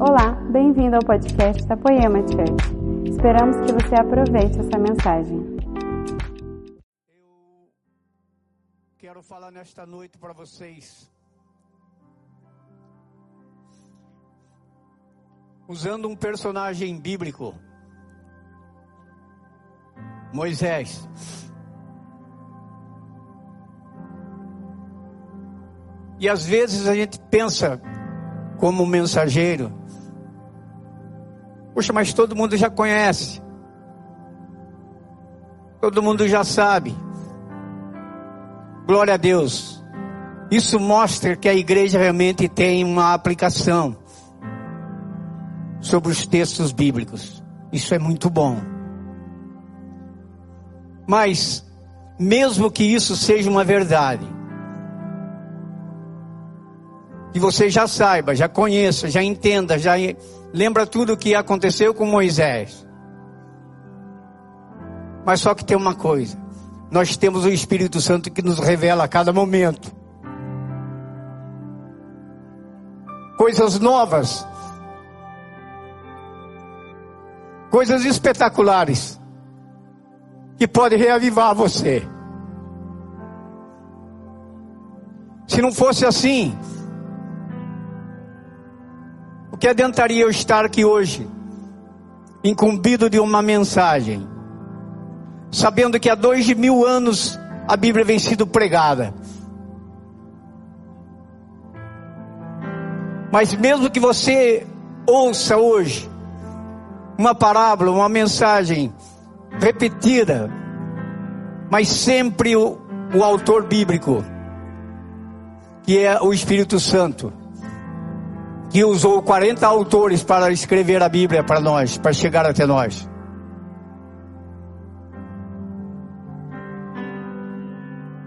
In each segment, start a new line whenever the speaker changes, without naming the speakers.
Olá, bem-vindo ao podcast da Poema Church. Esperamos que você aproveite essa mensagem.
Eu quero falar nesta noite para vocês. Usando um personagem bíblico, Moisés. E às vezes a gente pensa como mensageiro, Puxa, mas todo mundo já conhece. Todo mundo já sabe. Glória a Deus. Isso mostra que a igreja realmente tem uma aplicação sobre os textos bíblicos. Isso é muito bom. Mas, mesmo que isso seja uma verdade, que você já saiba, já conheça, já entenda, já lembra tudo o que aconteceu com Moisés. Mas só que tem uma coisa: nós temos o Espírito Santo que nos revela a cada momento coisas novas, coisas espetaculares que podem reavivar você. Se não fosse assim, que adiantaria eu estar aqui hoje, incumbido de uma mensagem, sabendo que há dois mil anos a Bíblia vem sido pregada. Mas mesmo que você ouça hoje uma parábola, uma mensagem repetida, mas sempre o, o autor bíblico, que é o Espírito Santo, que usou 40 autores para escrever a Bíblia para nós, para chegar até nós.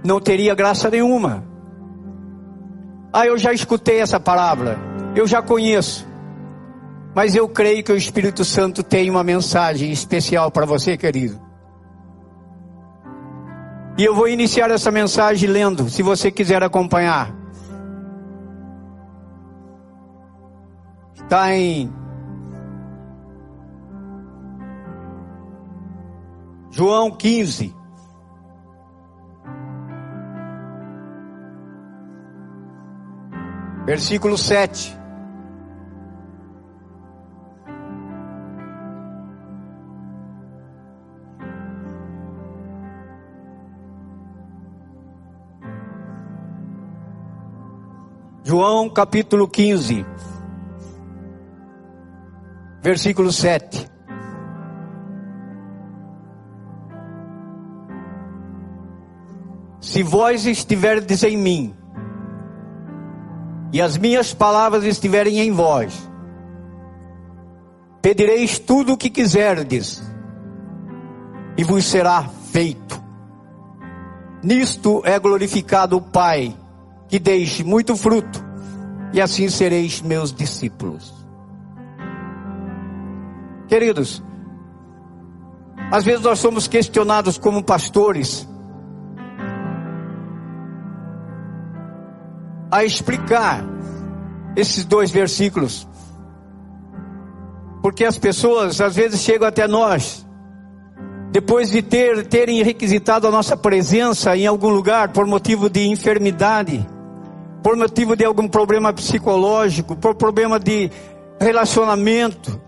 Não teria graça nenhuma. Ah, eu já escutei essa palavra, eu já conheço. Mas eu creio que o Espírito Santo tem uma mensagem especial para você, querido. E eu vou iniciar essa mensagem lendo, se você quiser acompanhar. Está em João 15. Versículo 7. João capítulo 15 versículo 7. Se vós estiverdes em mim, e as minhas palavras estiverem em vós, pedireis tudo o que quiserdes, e vos será feito. Nisto é glorificado o Pai, que deixe muito fruto, e assim sereis meus discípulos. Queridos, às vezes nós somos questionados como pastores a explicar esses dois versículos. Porque as pessoas às vezes chegam até nós depois de ter terem requisitado a nossa presença em algum lugar por motivo de enfermidade, por motivo de algum problema psicológico, por problema de relacionamento,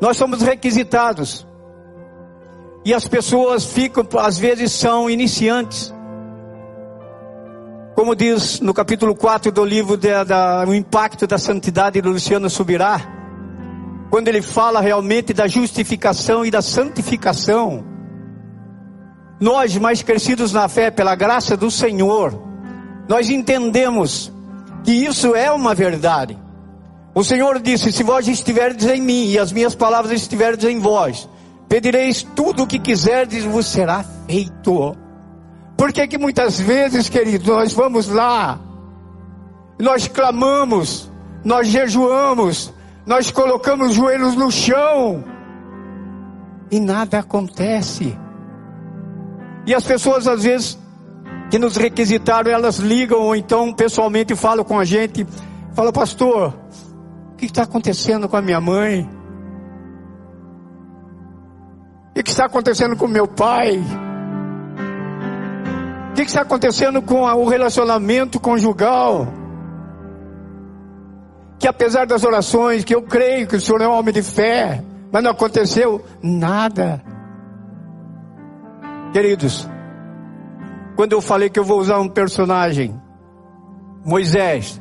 nós somos requisitados. E as pessoas ficam, às vezes são iniciantes. Como diz no capítulo 4 do livro de, da, O Impacto da Santidade do Luciano Subirá, quando ele fala realmente da justificação e da santificação, nós mais crescidos na fé pela graça do Senhor, nós entendemos que isso é uma verdade. O Senhor disse: Se vós estiverdes em mim e as minhas palavras estiverdes em vós, pedireis tudo o que quiserdes e vos será feito. Por que que muitas vezes, queridos, nós vamos lá, nós clamamos, nós jejuamos, nós colocamos os joelhos no chão e nada acontece. E as pessoas às vezes que nos requisitaram, elas ligam ou então pessoalmente falam com a gente, fala pastor, O que está acontecendo com a minha mãe? O que está acontecendo com meu pai? O que está acontecendo com o relacionamento conjugal? Que apesar das orações, que eu creio que o Senhor é um homem de fé, mas não aconteceu nada. Queridos, quando eu falei que eu vou usar um personagem, Moisés,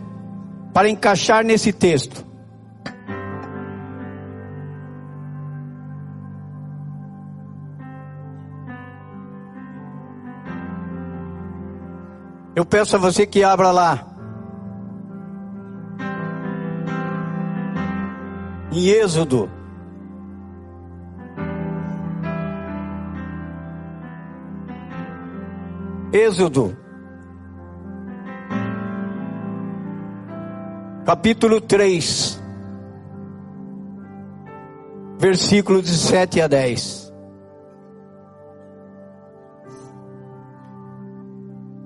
para encaixar nesse texto, Eu peço a você que abra lá. Em Êxodo. Êxodo. Capítulo 3. Versículos de 7 a 10.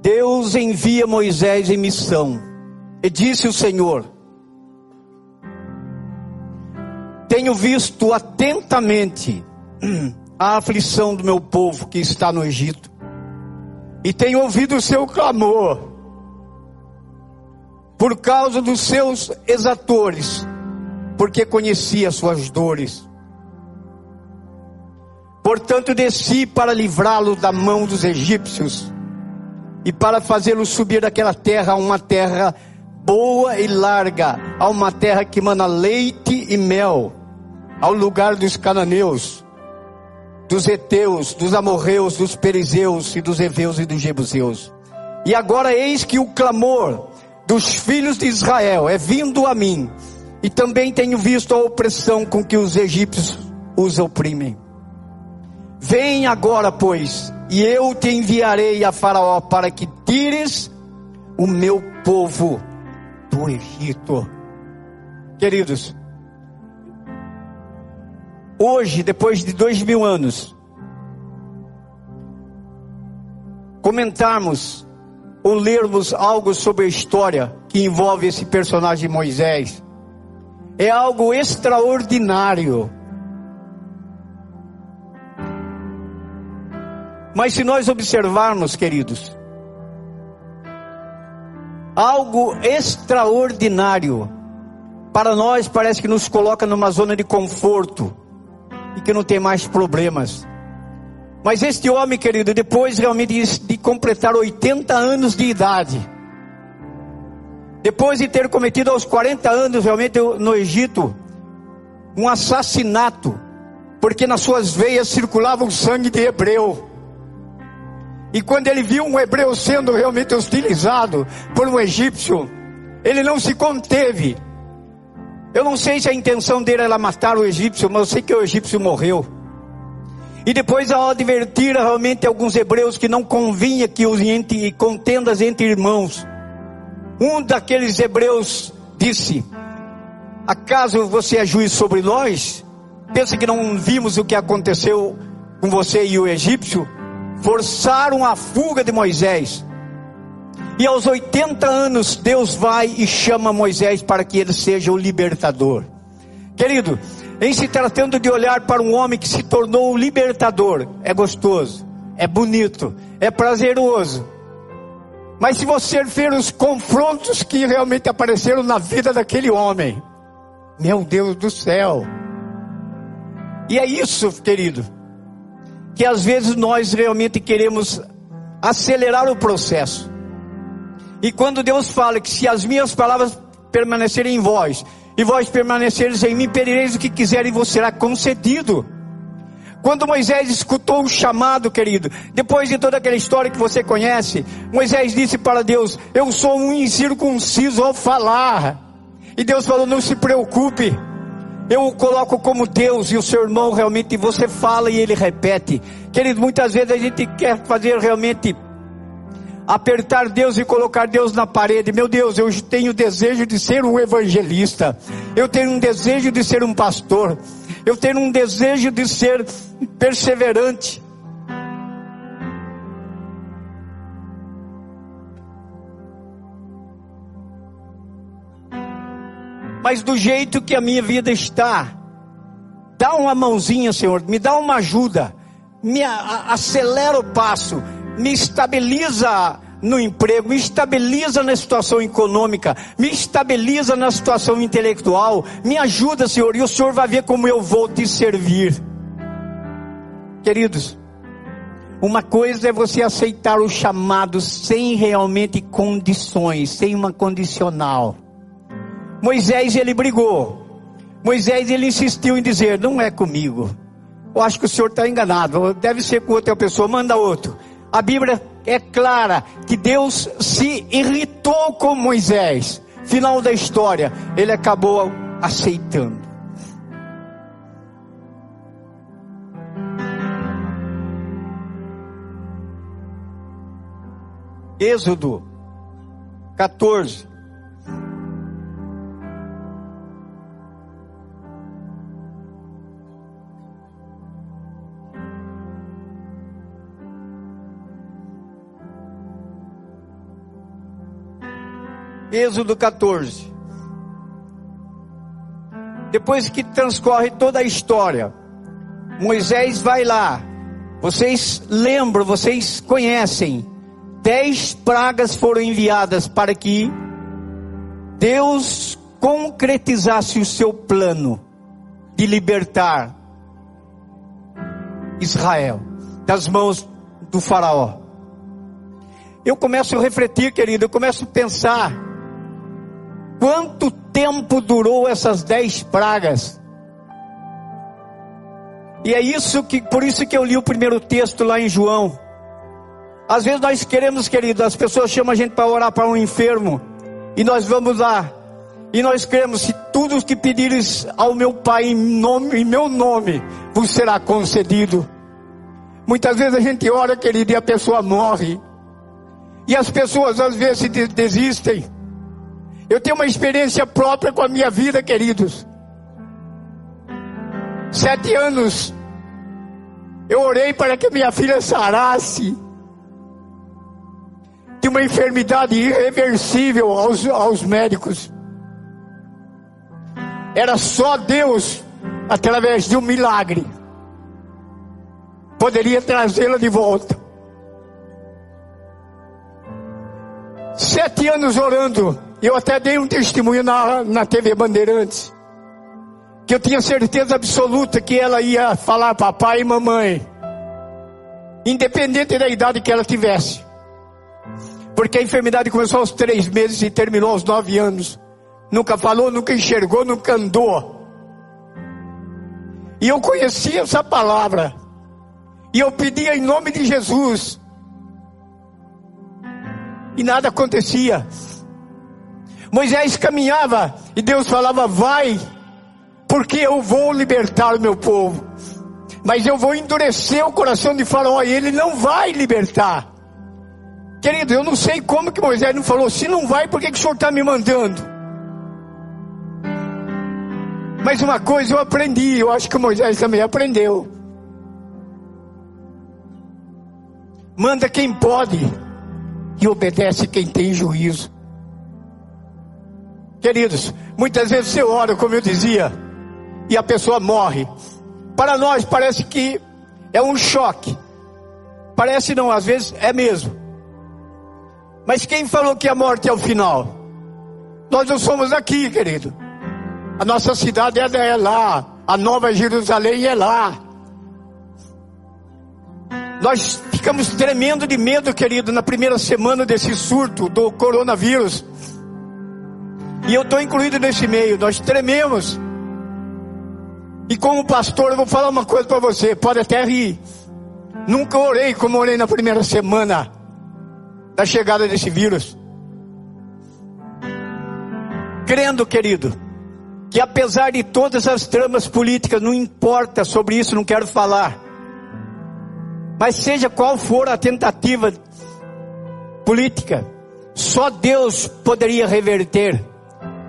Deus envia Moisés em missão. E disse o Senhor: Tenho visto atentamente a aflição do meu povo que está no Egito, e tenho ouvido o seu clamor por causa dos seus exatores, porque conheci as suas dores. Portanto, desci para livrá-lo da mão dos egípcios e para fazê-lo subir daquela terra a uma terra boa e larga, a uma terra que mana leite e mel, ao lugar dos cananeus, dos heteus, dos amorreus, dos perizeus e dos heveus e dos jebuseus. E agora eis que o clamor dos filhos de Israel é vindo a mim, e também tenho visto a opressão com que os egípcios os oprimem. Vem agora, pois, e eu te enviarei a Faraó para que tires o meu povo do Egito. Queridos, hoje, depois de dois mil anos, comentarmos ou lermos algo sobre a história que envolve esse personagem Moisés, é algo extraordinário. Mas se nós observarmos, queridos, algo extraordinário, para nós parece que nos coloca numa zona de conforto e que não tem mais problemas. Mas este homem, querido, depois realmente de, completar 80 anos de idade, depois de ter cometido aos 40 anos realmente no Egito um assassinato, porque nas suas veias circulava o sangue de hebreu. E quando ele viu um hebreu sendo realmente hostilizado por um egípcio, ele não se conteve. Eu não sei se a intenção dele era matar o egípcio, mas eu sei que o egípcio morreu. E depois, ao advertir realmente alguns hebreus que não convinha que os entre, contendas entre irmãos, um daqueles hebreus disse: Acaso você é juiz sobre nós? Pensa que não vimos o que aconteceu com você e o egípcio? Forçaram a fuga de Moisés. E aos 80 anos, Deus vai e chama Moisés para que ele seja o libertador. Querido, em se tratando de olhar para um homem que se tornou o libertador, é gostoso, é bonito, é prazeroso. Mas se você ver os confrontos que realmente apareceram na vida daquele homem, meu Deus do céu. E é isso, querido que às vezes nós realmente queremos acelerar o processo. E quando Deus fala que se as minhas palavras permanecerem em vós, e vós permanecereis em mim, pedireis o que quiserem e vos será concedido. Quando Moisés escutou o chamado, querido, depois de toda aquela história que você conhece, Moisés disse para Deus: Eu sou um incircunciso ao falar. E Deus falou: Não se preocupe, eu o coloco como Deus e o seu irmão realmente você fala e ele repete. Querido, muitas vezes a gente quer fazer realmente apertar Deus e colocar Deus na parede. Meu Deus, eu tenho desejo de ser um evangelista. Eu tenho um desejo de ser um pastor. Eu tenho um desejo de ser perseverante. Mas do jeito que a minha vida está. Dá uma mãozinha, Senhor, me dá uma ajuda, me acelera o passo, me estabiliza no emprego, me estabiliza na situação econômica, me estabiliza na situação intelectual, me ajuda, Senhor, e o Senhor vai ver como eu vou te servir. Queridos, uma coisa é você aceitar o chamado sem realmente condições, sem uma condicional. Moisés ele brigou. Moisés ele insistiu em dizer: não é comigo. Eu acho que o senhor está enganado. Deve ser com outra pessoa. Manda outro. A Bíblia é clara que Deus se irritou com Moisés. Final da história, ele acabou aceitando. Êxodo 14. Êxodo 14. Depois que transcorre toda a história, Moisés vai lá. Vocês lembram, vocês conhecem. Dez pragas foram enviadas para que Deus concretizasse o seu plano de libertar Israel das mãos do Faraó. Eu começo a refletir, querido, eu começo a pensar Quanto tempo durou essas dez pragas? E é isso que, por isso que eu li o primeiro texto lá em João. Às vezes nós queremos, querido, as pessoas chamam a gente para orar para um enfermo, e nós vamos lá, e nós queremos, se tudo que pedires ao meu Pai em, nome, em meu nome, vos será concedido. Muitas vezes a gente ora, querido, e a pessoa morre. E as pessoas às vezes desistem. Eu tenho uma experiência própria com a minha vida, queridos. Sete anos, eu orei para que minha filha sarasse de uma enfermidade irreversível aos, aos médicos. Era só Deus, através de um milagre, poderia trazê-la de volta. Sete anos orando eu até dei um testemunho na, na TV Bandeirantes. Que eu tinha certeza absoluta que ela ia falar papai e mamãe. Independente da idade que ela tivesse. Porque a enfermidade começou aos três meses e terminou aos nove anos. Nunca falou, nunca enxergou, nunca andou. E eu conhecia essa palavra. E eu pedia em nome de Jesus. E nada acontecia. Moisés caminhava e Deus falava: Vai, porque eu vou libertar o meu povo. Mas eu vou endurecer o coração de Faraó e ele não vai libertar. Querido, eu não sei como que Moisés não falou: Se não vai, por que, que o senhor está me mandando? Mas uma coisa eu aprendi, eu acho que Moisés também aprendeu. Manda quem pode e obedece quem tem juízo. Queridos, muitas vezes você ora, como eu dizia, e a pessoa morre. Para nós parece que é um choque. Parece não, às vezes é mesmo. Mas quem falou que a morte é o final? Nós não somos aqui, querido. A nossa cidade é lá. A nova Jerusalém é lá. Nós ficamos tremendo de medo, querido, na primeira semana desse surto do coronavírus. E eu estou incluído nesse meio. Nós trememos. E como pastor, eu vou falar uma coisa para você. Pode até rir. Nunca orei como orei na primeira semana da chegada desse vírus. Crendo, querido, que apesar de todas as tramas políticas, não importa sobre isso, não quero falar. Mas seja qual for a tentativa política, só Deus poderia reverter.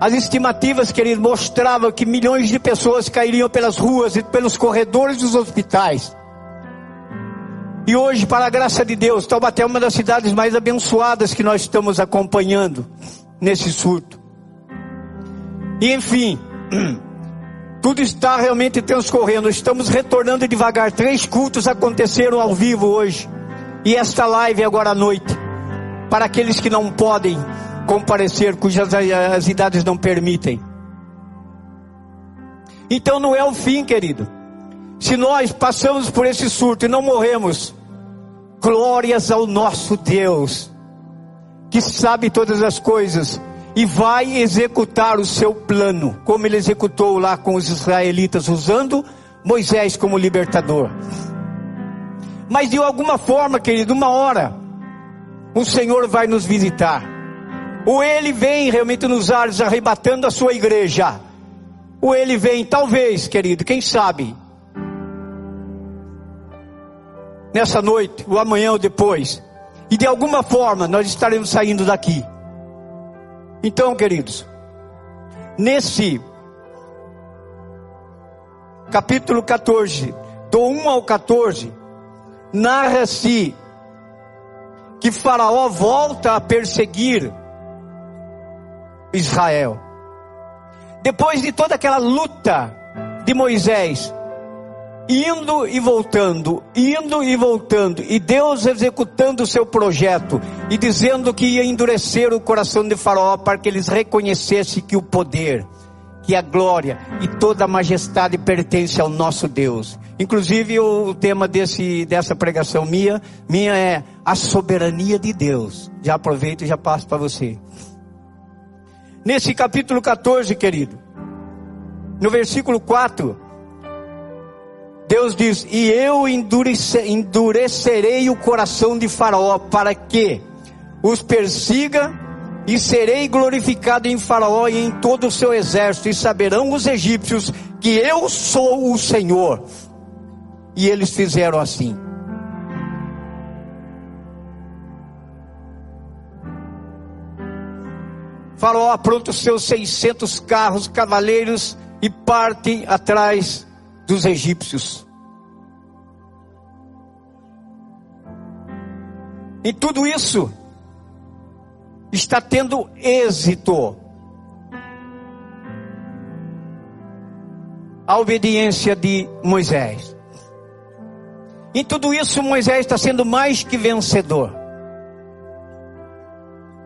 As estimativas, querido, mostravam que milhões de pessoas cairiam pelas ruas e pelos corredores dos hospitais. E hoje, para a graça de Deus, Taubaté é uma das cidades mais abençoadas que nós estamos acompanhando nesse surto. E enfim, tudo está realmente transcorrendo. Estamos retornando devagar. Três cultos aconteceram ao vivo hoje. E esta live agora à noite. Para aqueles que não podem comparecer, cujas as idades não permitem. Então não é o fim, querido. Se nós passamos por esse surto e não morremos, glórias ao nosso Deus, que sabe todas as coisas e vai executar o seu plano, como ele executou lá com os israelitas, usando Moisés como libertador. Mas de alguma forma, querido, uma hora, o Senhor vai nos visitar. Ou ele vem realmente nos ares arrebatando a sua igreja. Ou ele vem, talvez, querido, quem sabe, nessa noite, ou amanhã ou depois. E de alguma forma nós estaremos saindo daqui. Então, queridos, nesse capítulo 14, do 1 ao 14, narra-se que Faraó volta a perseguir Israel. Depois de toda aquela luta de Moisés, indo e voltando, indo e voltando, e Deus executando o seu projeto e dizendo que ia endurecer o coração de Faraó para que eles reconhecessem que o poder, que a glória e toda a majestade pertence ao nosso Deus. Inclusive o tema desse, dessa pregação minha, minha é a soberania de Deus. Já aproveito e já passo para você. Nesse capítulo 14, querido, no versículo 4, Deus diz: E eu endurecerei o coração de Faraó para que os persiga, e serei glorificado em Faraó e em todo o seu exército, e saberão os egípcios que eu sou o Senhor. E eles fizeram assim. Faraó apronta os seus 600 carros, cavaleiros e parte atrás dos egípcios. E tudo isso está tendo êxito. A obediência de Moisés. Em tudo isso, Moisés está sendo mais que vencedor.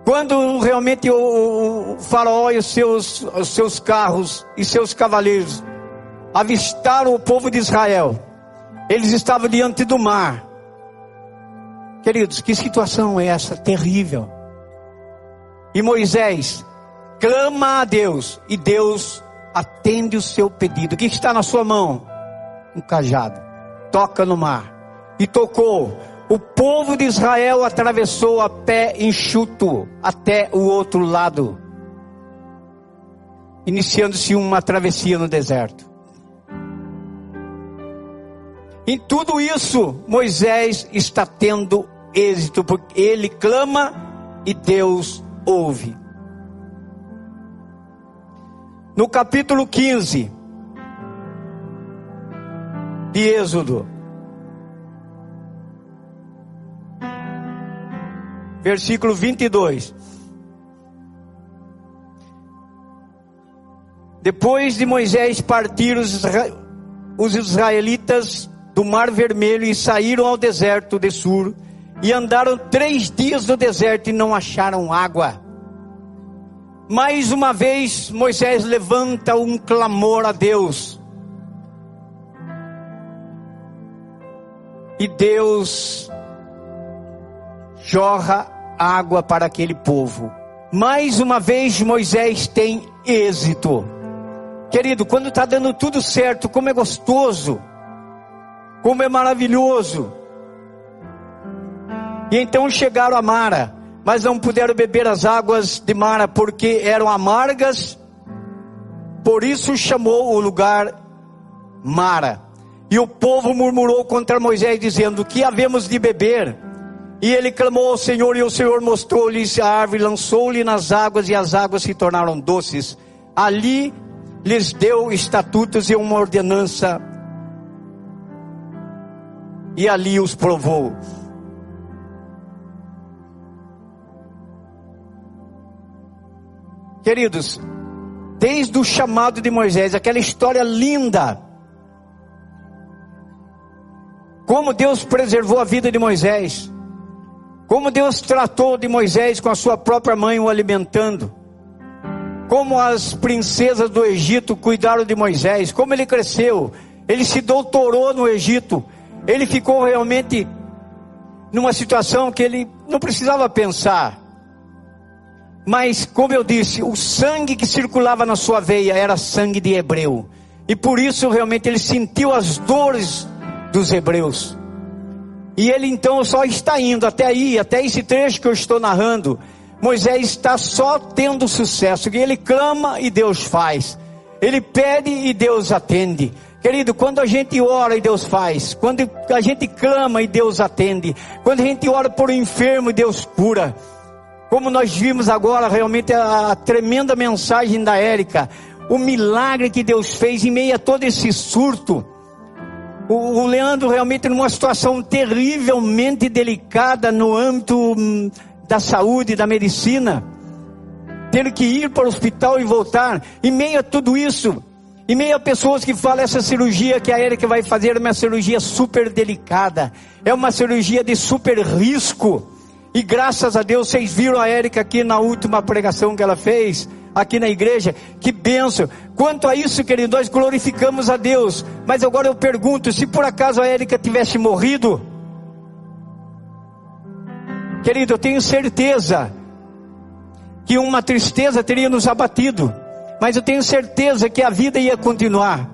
Quando realmente o, faraó e os seus, os seus carros e seus cavaleiros avistaram o povo de Israel. Eles estavam diante do mar. Queridos, que situação é essa terrível? E Moisés clama a Deus e Deus atende o seu pedido. O que está na sua mão? Um cajado. Toca no mar. E tocou. O povo de Israel atravessou a pé enxuto até o outro lado, iniciando-se uma travessia no deserto. Em tudo isso, Moisés está tendo êxito, porque ele clama e Deus ouve. No capítulo 15 de Êxodo, versículo 22. Depois de Moisés partir, os israelitas do Mar Vermelho e saíram ao deserto de Sur e andaram três dias no deserto e não acharam água. Mais uma vez Moisés levanta um clamor a Deus. E Deus jorra água para aquele povo. Mais uma vez Moisés tem êxito. Querido, quando está dando tudo certo, como é gostoso como é maravilhoso. E então chegaram a Mara, mas não puderam beber as águas de Mara porque eram amargas. Por isso chamou o lugar Mara. E o povo murmurou contra Moisés, dizendo: Que havemos de beber? E ele clamou ao Senhor, e o Senhor mostrou-lhe a árvore, lançou-lhe nas águas, e as águas se tornaram doces. Ali lhes deu estatutos e uma ordenança e ali os provou. Queridos, desde o chamado de Moisés, aquela história linda. Como Deus preservou a vida de Moisés. Como Deus tratou de Moisés com a sua própria mãe o alimentando. Como as princesas do Egito cuidaram de Moisés. Como ele cresceu. Ele se doutorou no Egito. Ele ficou realmente numa situação que ele não precisava pensar. Mas, como eu disse, o sangue que circulava na sua veia era sangue de hebreu. E por isso realmente ele sentiu as dores dos hebreus. E ele então só está indo até aí, até esse trecho que eu estou narrando. Moisés está só tendo sucesso, e ele clama e Deus faz. Ele pede e Deus atende. Querido, quando a gente ora e Deus faz, quando a gente clama e Deus atende, quando a gente ora por um enfermo e Deus cura, como nós vimos agora realmente a, a tremenda mensagem da Érica, o milagre que Deus fez em meio a todo esse surto. O, o Leandro realmente numa situação terrivelmente delicada no âmbito hum, da saúde, da medicina, tendo que ir para o hospital e voltar, em meio a tudo isso, em meio a pessoas que falam essa cirurgia que a Erika vai fazer é uma cirurgia super delicada, é uma cirurgia de super risco. E graças a Deus vocês viram a Érica aqui na última pregação que ela fez, aqui na igreja. Que benção. Quanto a isso, querido, nós glorificamos a Deus. Mas agora eu pergunto: se por acaso a Érica tivesse morrido, querido, eu tenho certeza que uma tristeza teria nos abatido. Mas eu tenho certeza que a vida ia continuar.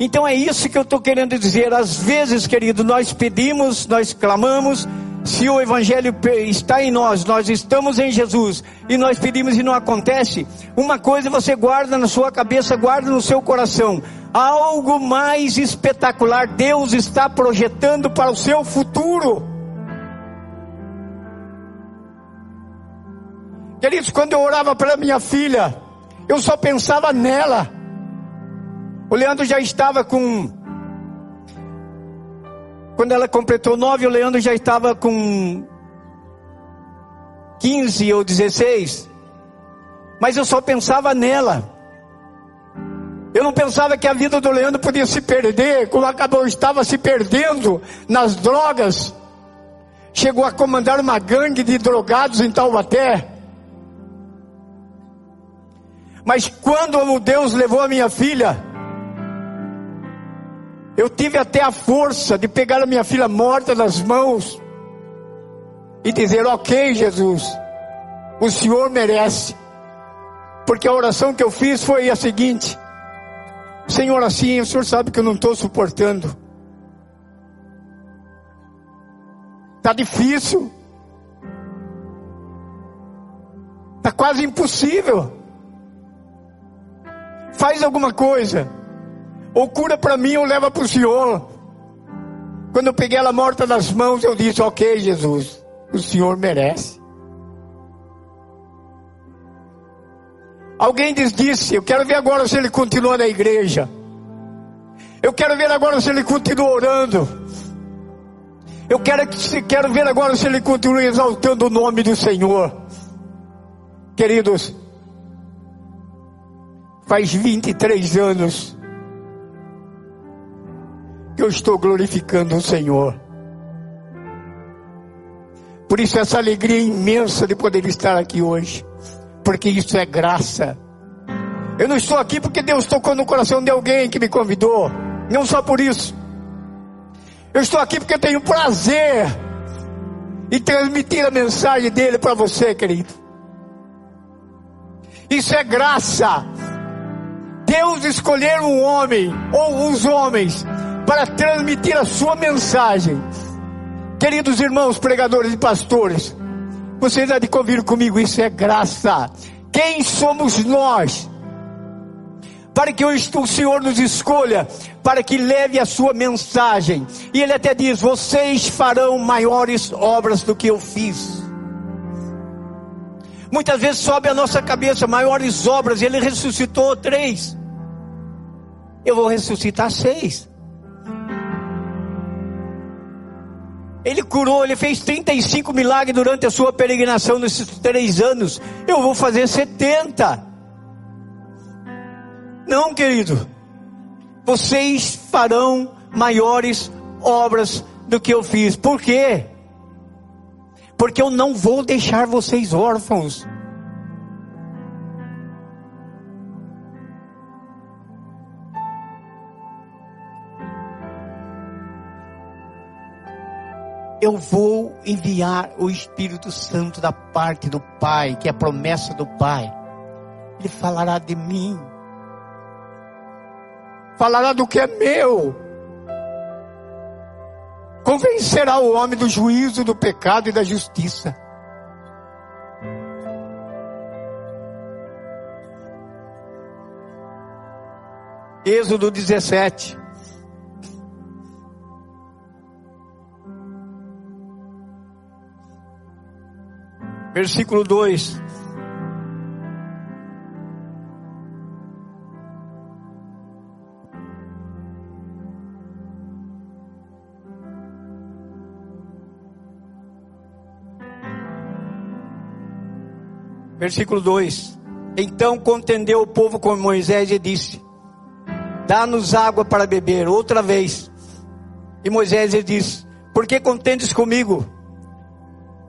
Então é isso que eu estou querendo dizer. Às vezes, querido, nós pedimos, nós clamamos, se o Evangelho está em nós, nós estamos em Jesus e nós pedimos e não acontece, uma coisa você guarda na sua cabeça, guarda no seu coração: algo mais espetacular Deus está projetando para o seu futuro. Queridos, quando eu orava para minha filha, eu só pensava nela. O Leandro já estava com quando ela completou nove, o Leandro já estava com 15 ou 16. Mas eu só pensava nela. Eu não pensava que a vida do Leandro podia se perder, como acabou, estava se perdendo nas drogas. Chegou a comandar uma gangue de drogados em Taubaté. Mas quando Deus levou a minha filha, eu tive até a força de pegar a minha filha morta nas mãos e dizer: Ok, Jesus, o Senhor merece. Porque a oração que eu fiz foi a seguinte: Senhor, assim, o Senhor sabe que eu não estou suportando. Está difícil. Está quase impossível. Faz alguma coisa ou cura para mim ou leva para o Senhor. Quando eu peguei ela morta nas mãos, eu disse: Ok, Jesus, o Senhor merece. Alguém disse: Eu quero ver agora se ele continua na igreja. Eu quero ver agora se ele continua orando. Eu quero, quero ver agora se ele continua exaltando o nome do Senhor. Queridos, faz 23 anos que eu estou glorificando o Senhor. Por isso essa alegria imensa de poder estar aqui hoje, porque isso é graça. Eu não estou aqui porque Deus tocou no coração de alguém que me convidou, não só por isso. Eu estou aqui porque tenho prazer em transmitir a mensagem dele para você, querido. Isso é graça. Deus escolher um homem ou os homens para transmitir a sua mensagem. Queridos irmãos, pregadores e pastores, vocês há de convir comigo, isso é graça. Quem somos nós? Para que o Senhor nos escolha, para que leve a sua mensagem. E ele até diz: vocês farão maiores obras do que eu fiz. Muitas vezes sobe a nossa cabeça maiores obras, ele ressuscitou três. Eu vou ressuscitar seis. Ele curou, ele fez 35 milagres durante a sua peregrinação nesses três anos. Eu vou fazer 70. Não, querido. Vocês farão maiores obras do que eu fiz. Por quê? Porque eu não vou deixar vocês órfãos. Eu vou enviar o Espírito Santo da parte do Pai, que é a promessa do Pai. Ele falará de mim, falará do que é meu, convencerá o homem do juízo, do pecado e da justiça. Êxodo 17. Versículo 2. Versículo 2: Então contendeu o povo com Moisés e disse: Dá-nos água para beber. Outra vez. E Moisés lhe disse: Por que contendes comigo?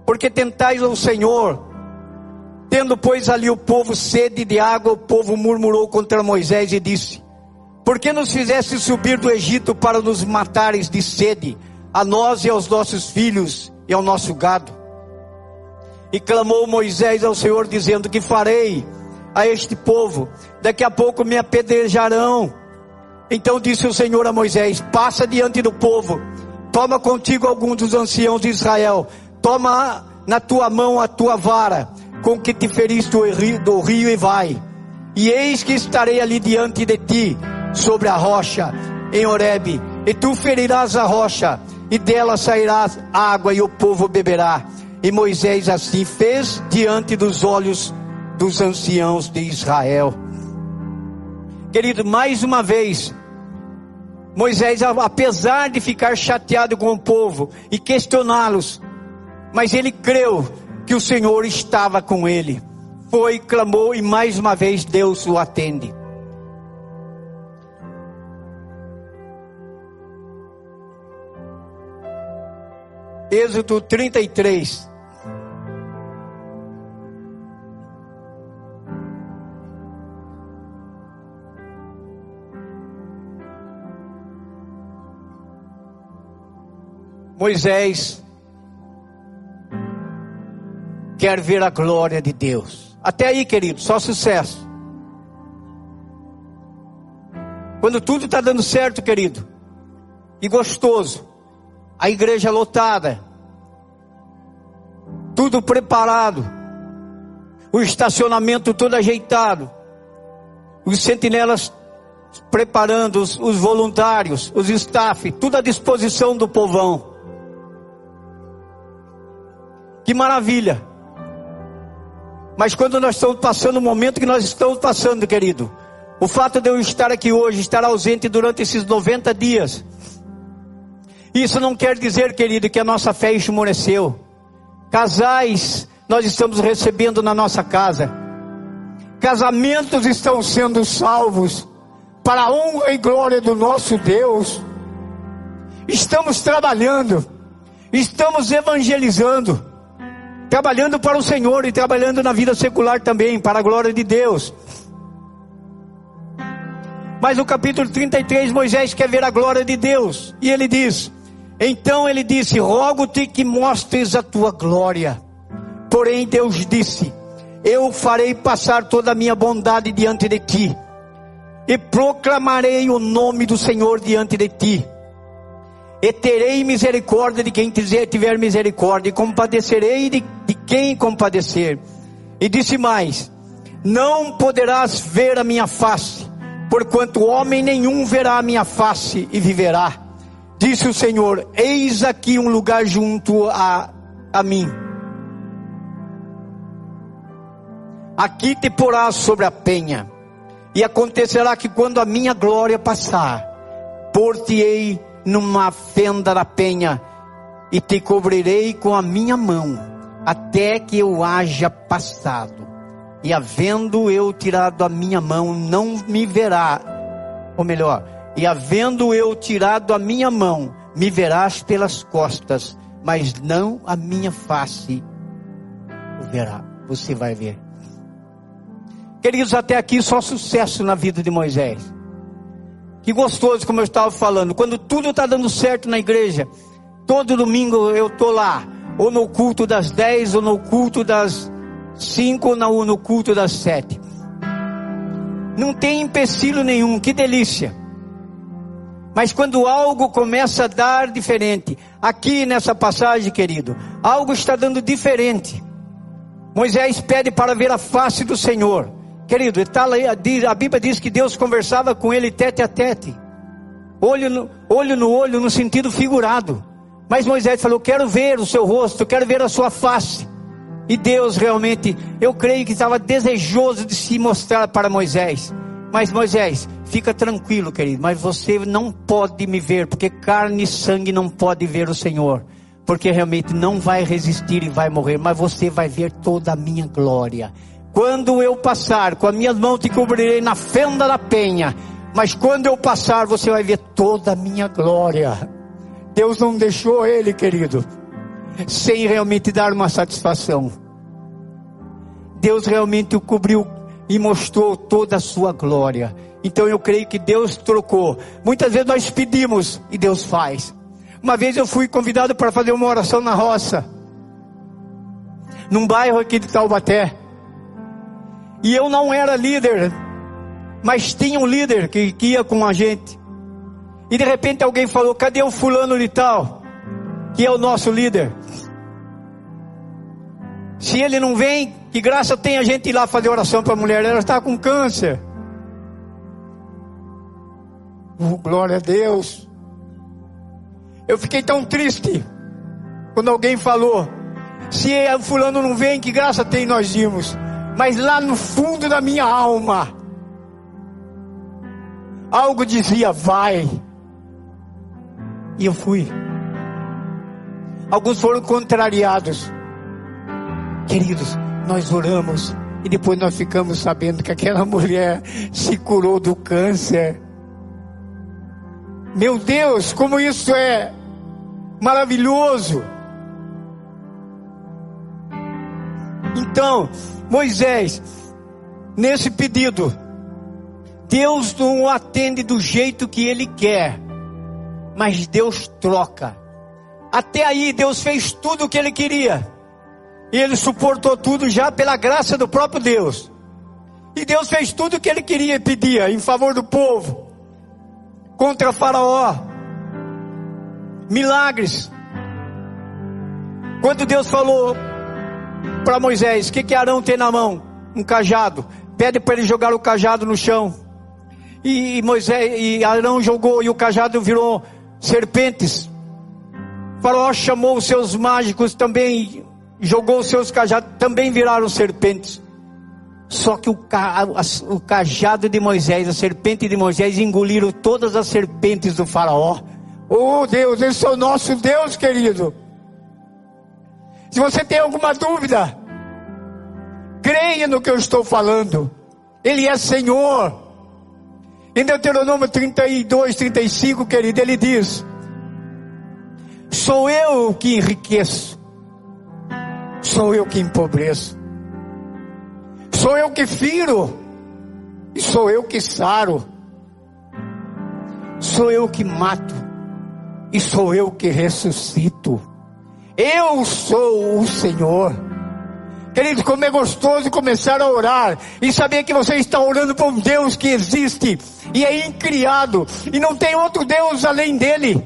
Porque tentais ao Senhor. Tendo, pois, ali o povo sede de água, o povo murmurou contra Moisés e disse: Por que nos fizeste subir do Egito para nos matares de sede, a nós e aos nossos filhos e ao nosso gado? E clamou Moisés ao Senhor, dizendo: Que farei a este povo? Daqui a pouco me apedrejarão. Então disse o Senhor a Moisés: Passa diante do povo, toma contigo alguns dos anciãos de Israel, Toma na tua mão a tua vara, com que te feriste do rio e vai. E eis que estarei ali diante de ti, sobre a rocha, em Horebe, e tu ferirás a rocha, e dela sairá água, e o povo beberá. E Moisés assim fez diante dos olhos dos anciãos de Israel. Querido, mais uma vez, Moisés, apesar de ficar chateado com o povo e questioná-los, mas ele creu que o Senhor estava com ele. Foi, clamou e mais uma vez Deus o atende. Êxodo 33. Moisés quer ver a glória de Deus. Até aí, querido, só sucesso. Quando tudo está dando certo, querido, e gostoso, a igreja lotada, tudo preparado, o estacionamento todo ajeitado, os sentinelas preparando, os, os voluntários, os staff, tudo à disposição do povão. Que maravilha! Mas quando nós estamos passando o momento que nós estamos passando, querido, o fato de eu estar aqui hoje, estar ausente durante esses 90 dias, isso não quer dizer, querido, que a nossa fé esmoreceu. Casais, nós estamos recebendo na nossa casa. Casamentos estão sendo salvos para a honra e glória do nosso Deus. Estamos trabalhando, estamos evangelizando trabalhando para o Senhor e trabalhando na vida secular também, para a glória de Deus. Mas no capítulo 33, Moisés quer ver a glória de Deus, e ele diz: Então ele disse: Rogo-te que mostres a tua glória. Porém, Deus disse: Eu farei passar toda a minha bondade diante de ti, e proclamarei o nome do Senhor diante de ti e terei misericórdia de quem tiver misericórdia, e compadecerei de, quem compadecer. E disse mais: Não poderás ver a minha face, porquanto homem nenhum verá a minha face e viverá. Disse o Senhor: Eis aqui um lugar junto a, a mim. Aqui te porás sobre a penha, e acontecerá que quando a minha glória passar, por-te-ei numa fenda da penha, e te cobrirei com a minha mão, até que eu haja passado. E havendo eu tirado a minha mão, não me verá. Ou melhor, e havendo eu tirado a minha mão, me verás pelas costas, mas não a minha face o verá. Você vai ver. Queridos, até aqui só sucesso na vida de Moisés. Que gostoso, como eu estava falando. Quando tudo está dando certo na igreja, todo domingo eu estou lá, ou no culto das 10, ou no culto das 5, ou no culto das 7. Não tem empecilho nenhum, que delícia. Mas quando algo começa a dar diferente, aqui nessa passagem, querido, algo está dando diferente. Moisés pede para ver a face do Senhor. Querido, tá a Bíblia diz que Deus conversava com ele tete a tete, olho no olho, no olho no sentido figurado. Mas Moisés falou: Quero ver o seu rosto, quero ver a sua face. E Deus realmente, eu creio que estava desejoso de se mostrar para Moisés. Mas Moisés, fica tranquilo, querido, mas você não pode me ver, porque carne e sangue não pode ver o Senhor porque realmente não vai resistir e vai morrer, mas você vai ver toda a minha glória. Quando eu passar, com as minhas mãos te cobrirei na fenda da penha. Mas quando eu passar, você vai ver toda a minha glória. Deus não deixou ele, querido, sem realmente dar uma satisfação. Deus realmente o cobriu e mostrou toda a sua glória. Então eu creio que Deus trocou. Muitas vezes nós pedimos e Deus faz. Uma vez eu fui convidado para fazer uma oração na roça, num bairro aqui de Taubaté. E eu não era líder, mas tinha um líder que, que ia com a gente. E de repente alguém falou: cadê o fulano de tal? Que é o nosso líder. Se ele não vem, que graça tem a gente ir lá fazer oração para a mulher? Ela está com câncer. Oh, glória a Deus. Eu fiquei tão triste quando alguém falou: se o fulano não vem, que graça tem nós irmos mas lá no fundo da minha alma, algo dizia: vai. E eu fui. Alguns foram contrariados. Queridos, nós oramos e depois nós ficamos sabendo que aquela mulher se curou do câncer. Meu Deus, como isso é maravilhoso! Então, Moisés, nesse pedido, Deus não atende do jeito que ele quer, mas Deus troca. Até aí Deus fez tudo o que ele queria. E ele suportou tudo já pela graça do próprio Deus. E Deus fez tudo o que ele queria e pedia em favor do povo. Contra Faraó. Milagres. Quando Deus falou para Moisés: O que, que Arão tem na mão? Um cajado. Pede para ele jogar o cajado no chão. E Moisés e Arão jogou e o cajado virou serpentes. Faraó chamou os seus mágicos também, jogou os seus cajados, também viraram serpentes. Só que o, ca, o cajado de Moisés, a serpente de Moisés, engoliram todas as serpentes do faraó. Oh Deus, esse é o nosso Deus, querido. Se você tem alguma dúvida, creia no que eu estou falando. Ele é Senhor. Em Deuteronômio 32, 35, querido, ele diz: Sou eu que enriqueço, sou eu que empobreço, sou eu que firo, e sou eu que saro, sou eu que mato, e sou eu que ressuscito. Eu sou o Senhor. Querido, como é gostoso começar a orar e saber que você está orando para um Deus que existe e é incriado e não tem outro Deus além dele.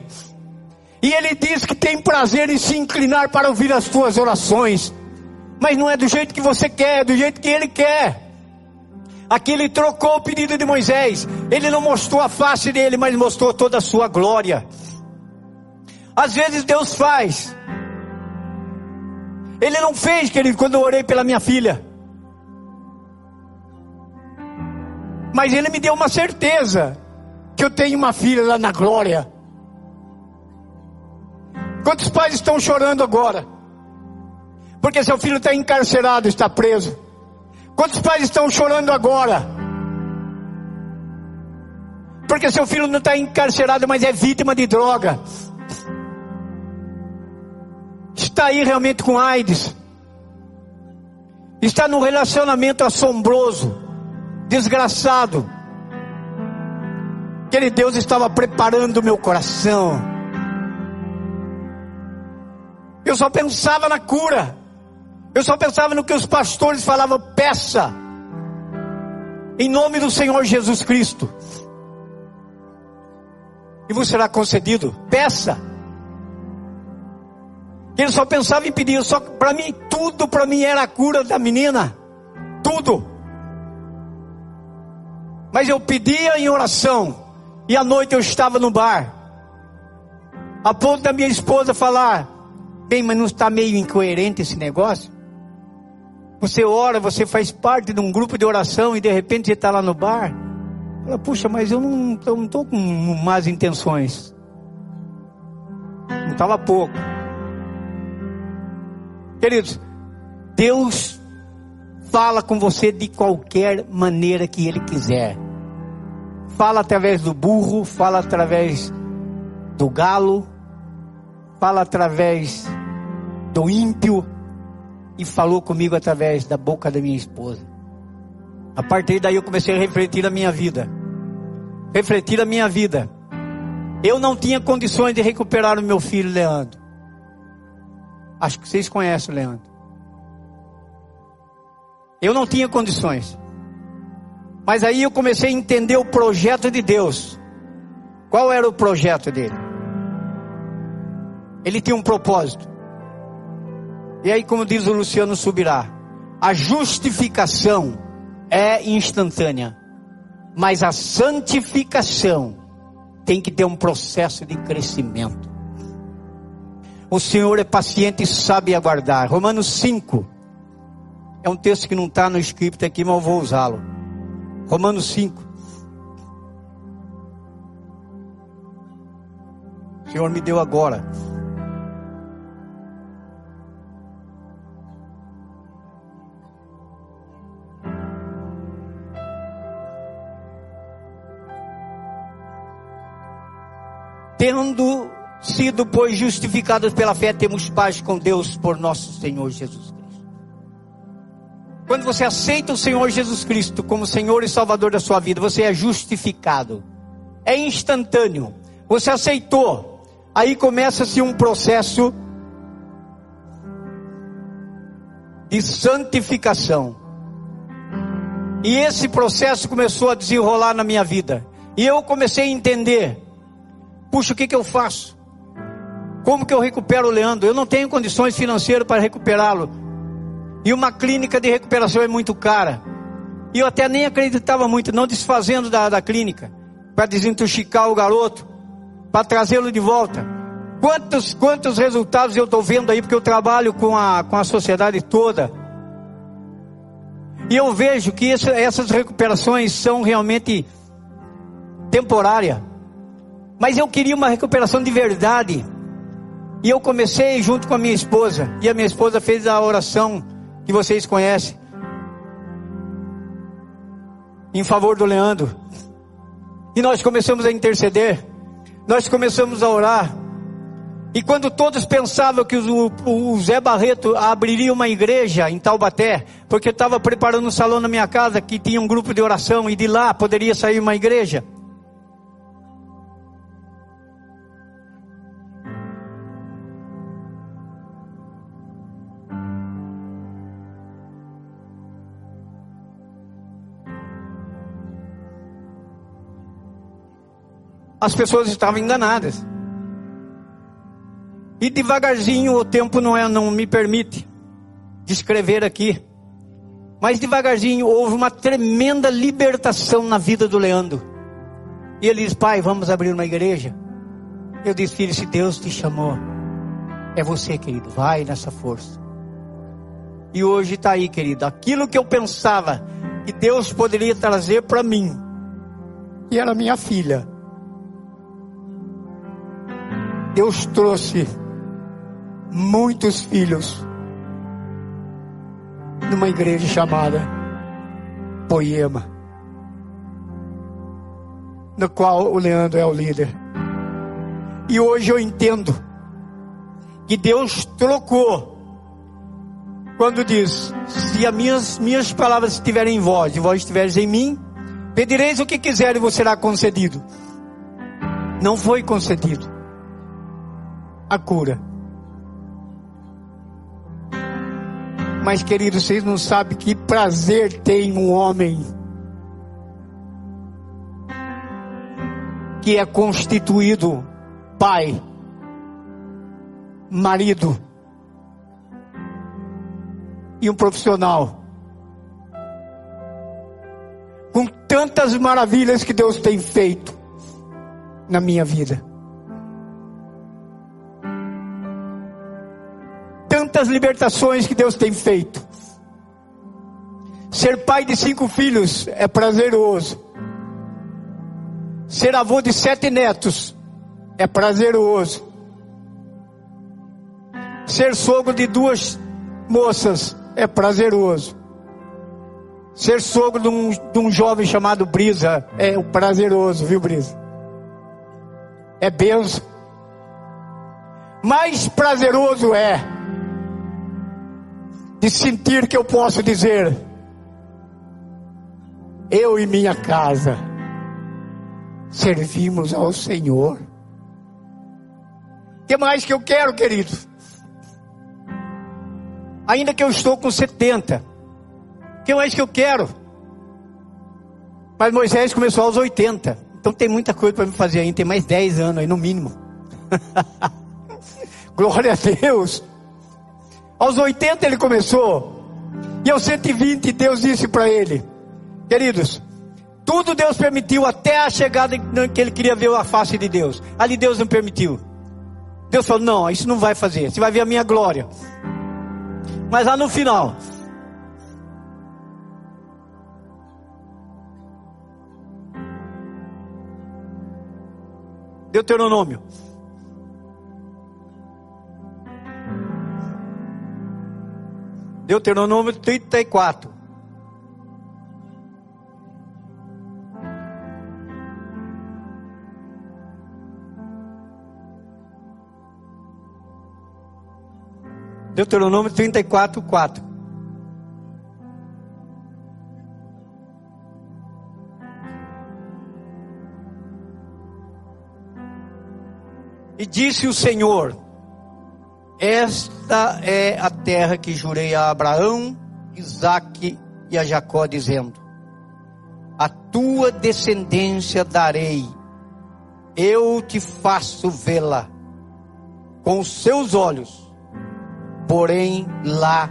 E ele diz que tem prazer em se inclinar para ouvir as tuas orações. Mas não é do jeito que você quer, é do jeito que ele quer. Aqui ele trocou o pedido de Moisés. Ele não mostrou a face dele, mas mostrou toda a sua glória. Às vezes Deus faz ele não fez, querido, quando eu orei pela minha filha. Mas ele me deu uma certeza que eu tenho uma filha lá na glória. Quantos pais estão chorando agora? Porque seu filho está encarcerado, está preso. Quantos pais estão chorando agora? Porque seu filho não está encarcerado, mas é vítima de droga. Está aí realmente com AIDS. Está num relacionamento assombroso, desgraçado. Aquele Deus estava preparando o meu coração. Eu só pensava na cura. Eu só pensava no que os pastores falavam, peça. Em nome do Senhor Jesus Cristo. E você será concedido. Peça. Ele só pensava em pedir, só para mim, tudo para mim era a cura da menina. Tudo. Mas eu pedia em oração. E à noite eu estava no bar. A ponto da minha esposa falar: Bem, mas não está meio incoerente esse negócio? Você ora, você faz parte de um grupo de oração e de repente você está lá no bar. Fala, puxa, mas eu não estou com más intenções. Não estava pouco. Queridos, Deus fala com você de qualquer maneira que Ele quiser. Fala através do burro, fala através do galo, fala através do ímpio e falou comigo através da boca da minha esposa. A partir daí eu comecei a refletir a minha vida. Refletir a minha vida. Eu não tinha condições de recuperar o meu filho Leandro. Acho que vocês conhecem o Leandro. Eu não tinha condições. Mas aí eu comecei a entender o projeto de Deus. Qual era o projeto dele? Ele tinha um propósito. E aí, como diz o Luciano Subirá, a justificação é instantânea, mas a santificação tem que ter um processo de crescimento. O Senhor é paciente e sabe aguardar. Romanos 5. É um texto que não está no script aqui, mas eu vou usá-lo. Romanos 5. O Senhor me deu agora. Tendo sido, pois, justificados pela fé, temos paz com Deus por nosso Senhor Jesus Cristo. Quando você aceita o Senhor Jesus Cristo como Senhor e Salvador da sua vida, você é justificado. É instantâneo. Você aceitou. Aí começa-se um processo de santificação. E esse processo começou a desenrolar na minha vida. E eu comecei a entender: puxa, o que, que eu faço? Como que eu recupero o Leandro? Eu não tenho condições financeiras para recuperá-lo. E uma clínica de recuperação é muito cara. E eu até nem acreditava muito, não desfazendo da, da clínica, para desintoxicar o garoto, para trazê-lo de volta. Quantos, quantos resultados eu estou vendo aí, porque eu trabalho com a, com a sociedade toda. E eu vejo que essa, essas recuperações são realmente temporárias. Mas eu queria uma recuperação de verdade. E eu comecei junto com a minha esposa. E a minha esposa fez a oração que vocês conhecem. Em favor do Leandro. E nós começamos a interceder. Nós começamos a orar. E quando todos pensavam que o, o Zé Barreto abriria uma igreja em Taubaté, porque estava preparando um salão na minha casa que tinha um grupo de oração e de lá poderia sair uma igreja. As pessoas estavam enganadas. E devagarzinho, o tempo não, é, não me permite descrever aqui. Mas devagarzinho houve uma tremenda libertação na vida do Leandro. E ele diz: Pai, vamos abrir uma igreja. Eu disse: Filho, se Deus te chamou, é você, querido, vai nessa força. E hoje está aí, querido. Aquilo que eu pensava que Deus poderia trazer para mim, e era minha filha, Deus trouxe muitos filhos numa igreja chamada Poema, no qual o Leandro é o líder. E hoje eu entendo que Deus trocou quando diz: Se as minhas, minhas palavras estiverem em vós e vós estiveres em mim, pedireis o que quiser e vos será concedido. Não foi concedido a cura. Mas, querido, vocês não sabem que prazer tem um homem que é constituído pai, marido e um profissional. Com tantas maravilhas que Deus tem feito na minha vida. Tantas libertações que Deus tem feito. Ser pai de cinco filhos é prazeroso. Ser avô de sete netos é prazeroso. Ser sogro de duas moças é prazeroso. Ser sogro de um, de um jovem chamado Brisa é prazeroso, viu, Brisa? É benção. Mais prazeroso é de sentir que eu posso dizer: eu e minha casa servimos ao Senhor. O que mais que eu quero, querido? Ainda que eu estou com 70. O que mais que eu quero? Mas Moisés começou aos 80. Então tem muita coisa para me fazer ainda. Tem mais 10 anos aí no mínimo. Glória a Deus. Aos 80 ele começou. E aos 120 Deus disse para ele: Queridos, tudo Deus permitiu até a chegada que ele queria ver a face de Deus. Ali Deus não permitiu. Deus falou: Não, isso não vai fazer. Você vai ver a minha glória. Mas lá no final, Deuteronômio. Deuteronômio 34. Deuteronômio 34, 4. E disse o Senhor: Esta é a terra que jurei a Abraão, Isaque e a Jacó, dizendo: A tua descendência darei, eu te faço vê-la com os seus olhos porém lá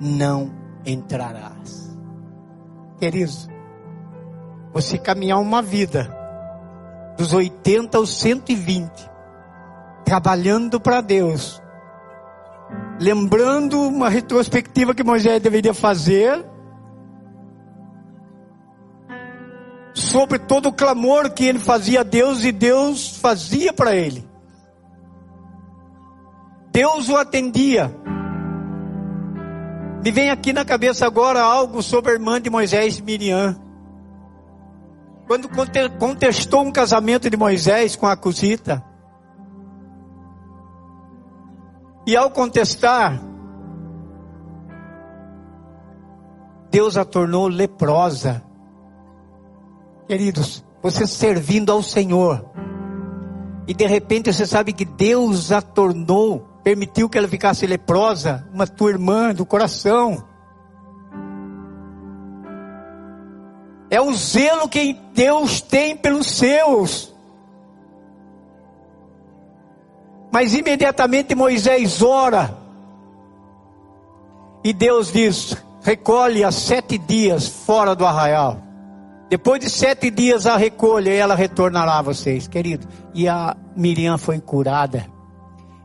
não entrarás. Queridos, você caminhar uma vida dos 80 aos 120, trabalhando para Deus, lembrando uma retrospectiva que Moisés deveria fazer, sobre todo o clamor que ele fazia a Deus e Deus fazia para ele. Deus o atendia. Me vem aqui na cabeça agora algo sobre a irmã de Moisés, Miriam. Quando contestou um casamento de Moisés com a Cusita. E ao contestar, Deus a tornou leprosa. Queridos, você servindo ao Senhor, e de repente você sabe que Deus a tornou permitiu que ela ficasse leprosa, uma tua irmã do coração. É o zelo que Deus tem pelos seus. Mas imediatamente Moisés ora. E Deus diz: recolhe a sete dias fora do arraial. Depois de sete dias a recolha e ela retornará a vocês, querido. E a Miriam foi curada.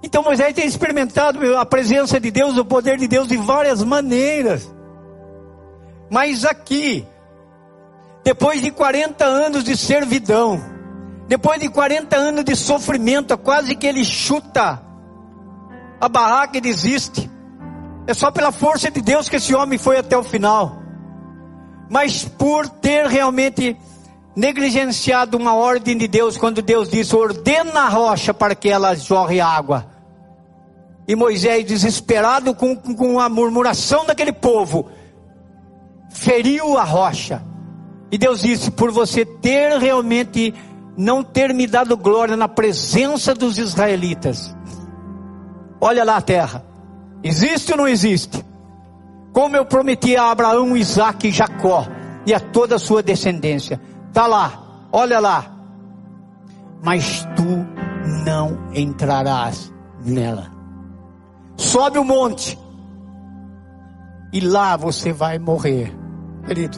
Então Moisés tem experimentado a presença de Deus, o poder de Deus de várias maneiras. Mas aqui, depois de 40 anos de servidão, depois de 40 anos de sofrimento, quase que ele chuta a barraca e desiste. É só pela força de Deus que esse homem foi até o final. mas por ter realmente negligenciado uma ordem de Deus, quando Deus disse: ordena a rocha para que ela jorre água. E Moisés, desesperado com, com a murmuração daquele povo, feriu a rocha. E Deus disse: por você ter realmente não ter me dado glória na presença dos israelitas. Olha lá a terra. Existe ou não existe? Como eu prometi a Abraão, Isaac e Jacó e a toda a sua descendência. Está lá, olha lá. Mas tu não entrarás nela. Sobe o monte e lá você vai morrer, querido.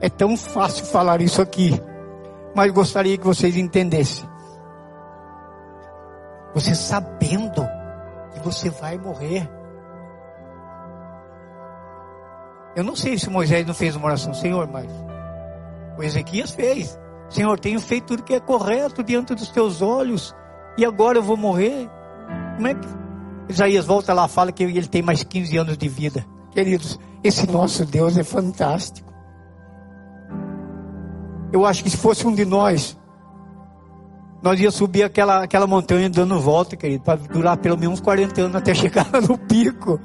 É tão fácil falar isso aqui mas gostaria que vocês entendessem. Você sabendo que você vai morrer. Eu não sei se Moisés não fez uma oração, Senhor, mas o Ezequias fez. Senhor, tenho feito tudo que é correto diante dos teus olhos, e agora eu vou morrer. Como é que Isaías volta lá fala que ele tem mais 15 anos de vida? Queridos, esse nosso Deus é fantástico. Eu acho que se fosse um de nós, nós ia subir aquela, aquela montanha dando volta, querido, para durar pelo menos uns 40 anos até chegar no pico.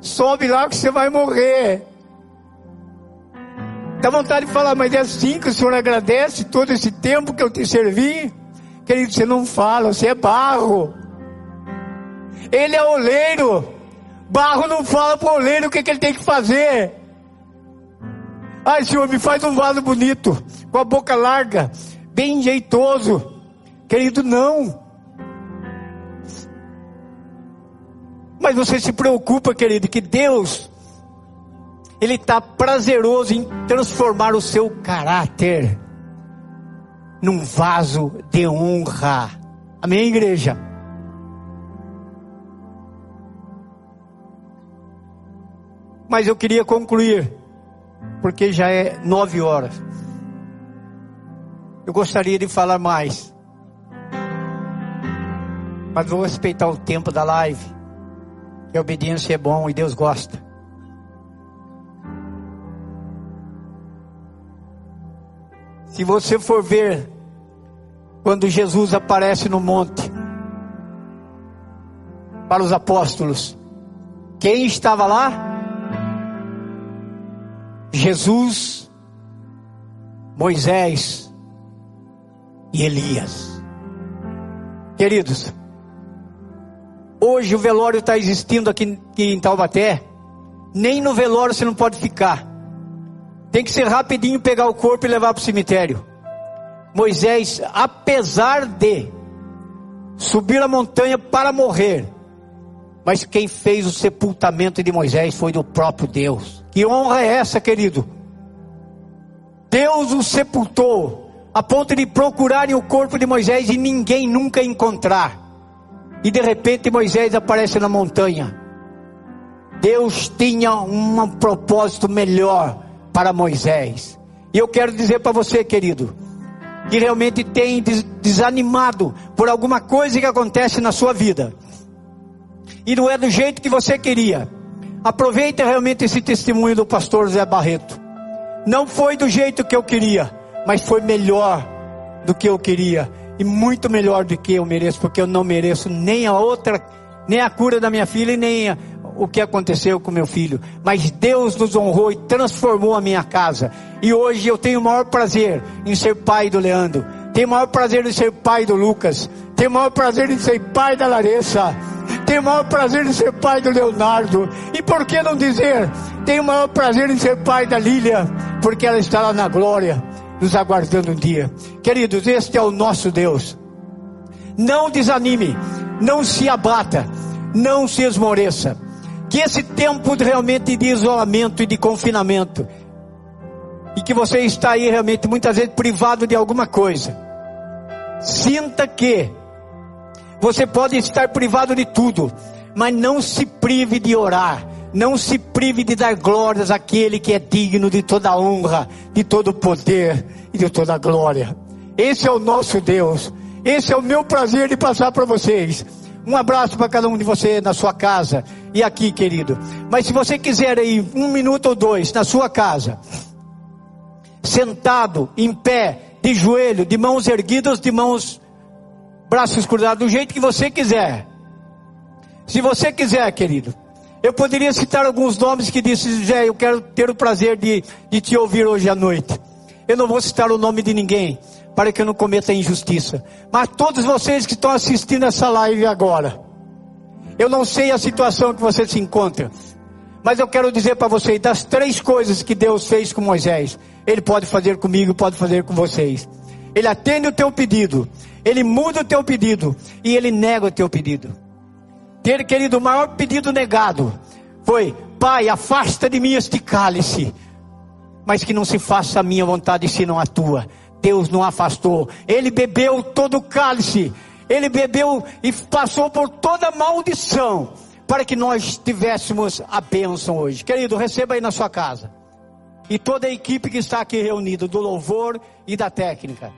Sobe lá que você vai morrer. Dá vontade de falar, mas é assim que o Senhor agradece todo esse tempo que eu te servi? Querido, você não fala, você é barro. Ele é oleiro. Barro não fala para o oleiro o que, que ele tem que fazer. Ai, Senhor, me faz um vaso bonito, com a boca larga, bem jeitoso. Querido, não. Mas você se preocupa, querido, que Deus, Ele está prazeroso em transformar o seu caráter num vaso de honra. Amém, igreja? Mas eu queria concluir porque já é nove horas. Eu gostaria de falar mais, mas vou respeitar o tempo da live, que a obediência é bom e Deus gosta. Se você for ver, quando Jesus aparece no monte, para os apóstolos, quem estava lá? Jesus, Moisés e Elias. Queridos, hoje o velório está existindo aqui, aqui em Taubaté. Nem no velório você não pode ficar. Tem que ser rapidinho pegar o corpo e levar para o cemitério. Moisés, apesar de subir a montanha para morrer, mas quem fez o sepultamento de Moisés foi do próprio Deus. Que honra é essa, querido? Deus o sepultou, a ponto de procurarem o corpo de Moisés e ninguém nunca encontrar. E de repente Moisés aparece na montanha. Deus tinha um propósito melhor para Moisés. E eu quero dizer para você, querido, que realmente tem desanimado por alguma coisa que acontece na sua vida e não é do jeito que você queria. Aproveita realmente esse testemunho do pastor Zé Barreto. Não foi do jeito que eu queria, mas foi melhor do que eu queria e muito melhor do que eu mereço, porque eu não mereço nem a outra, nem a cura da minha filha e nem a, o que aconteceu com meu filho. Mas Deus nos honrou e transformou a minha casa. E hoje eu tenho o maior prazer em ser pai do Leandro. Tenho o maior prazer em ser pai do Lucas. Tenho o maior prazer em ser pai da Larissa. Tenho o maior prazer em ser pai do Leonardo. E por que não dizer? Tenho o maior prazer em ser pai da Lília, porque ela está lá na glória, nos aguardando um dia. Queridos, este é o nosso Deus. Não desanime, não se abata, não se esmoreça. Que esse tempo realmente de isolamento e de confinamento, e que você está aí realmente muitas vezes privado de alguma coisa, sinta que você pode estar privado de tudo, mas não se prive de orar. Não se prive de dar glórias àquele que é digno de toda honra, de todo poder e de toda glória. Esse é o nosso Deus. Esse é o meu prazer de passar para vocês. Um abraço para cada um de vocês na sua casa e aqui, querido. Mas se você quiser aí um minuto ou dois na sua casa, sentado, em pé, de joelho, de mãos erguidas, de mãos, braços cruzados, do jeito que você quiser. Se você quiser, querido. Eu poderia citar alguns nomes que disse, Zé, eu quero ter o prazer de, de te ouvir hoje à noite. Eu não vou citar o nome de ninguém, para que eu não cometa injustiça. Mas todos vocês que estão assistindo essa live agora, eu não sei a situação que você se encontra, mas eu quero dizer para vocês das três coisas que Deus fez com Moisés, Ele pode fazer comigo, pode fazer com vocês. Ele atende o teu pedido, Ele muda o teu pedido e Ele nega o teu pedido. Ter querido, o maior pedido negado foi: Pai, afasta de mim este cálice, mas que não se faça a minha vontade, senão a tua. Deus não afastou, Ele bebeu todo o cálice ele bebeu e passou por toda maldição para que nós tivéssemos a bênção hoje. Querido, receba aí na sua casa. E toda a equipe que está aqui reunida, do louvor e da técnica.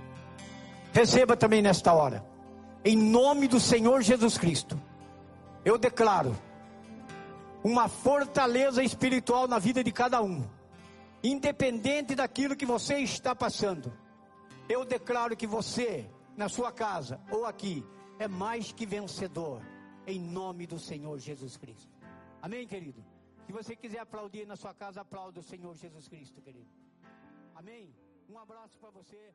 Receba também nesta hora. Em nome do Senhor Jesus Cristo. Eu declaro uma fortaleza espiritual na vida de cada um. Independente daquilo que você está passando. Eu declaro que você na sua casa ou aqui, é mais que vencedor, em nome do Senhor Jesus Cristo. Amém, querido? Se você quiser aplaudir na sua casa, aplauda o Senhor Jesus Cristo, querido. Amém? Um abraço para você,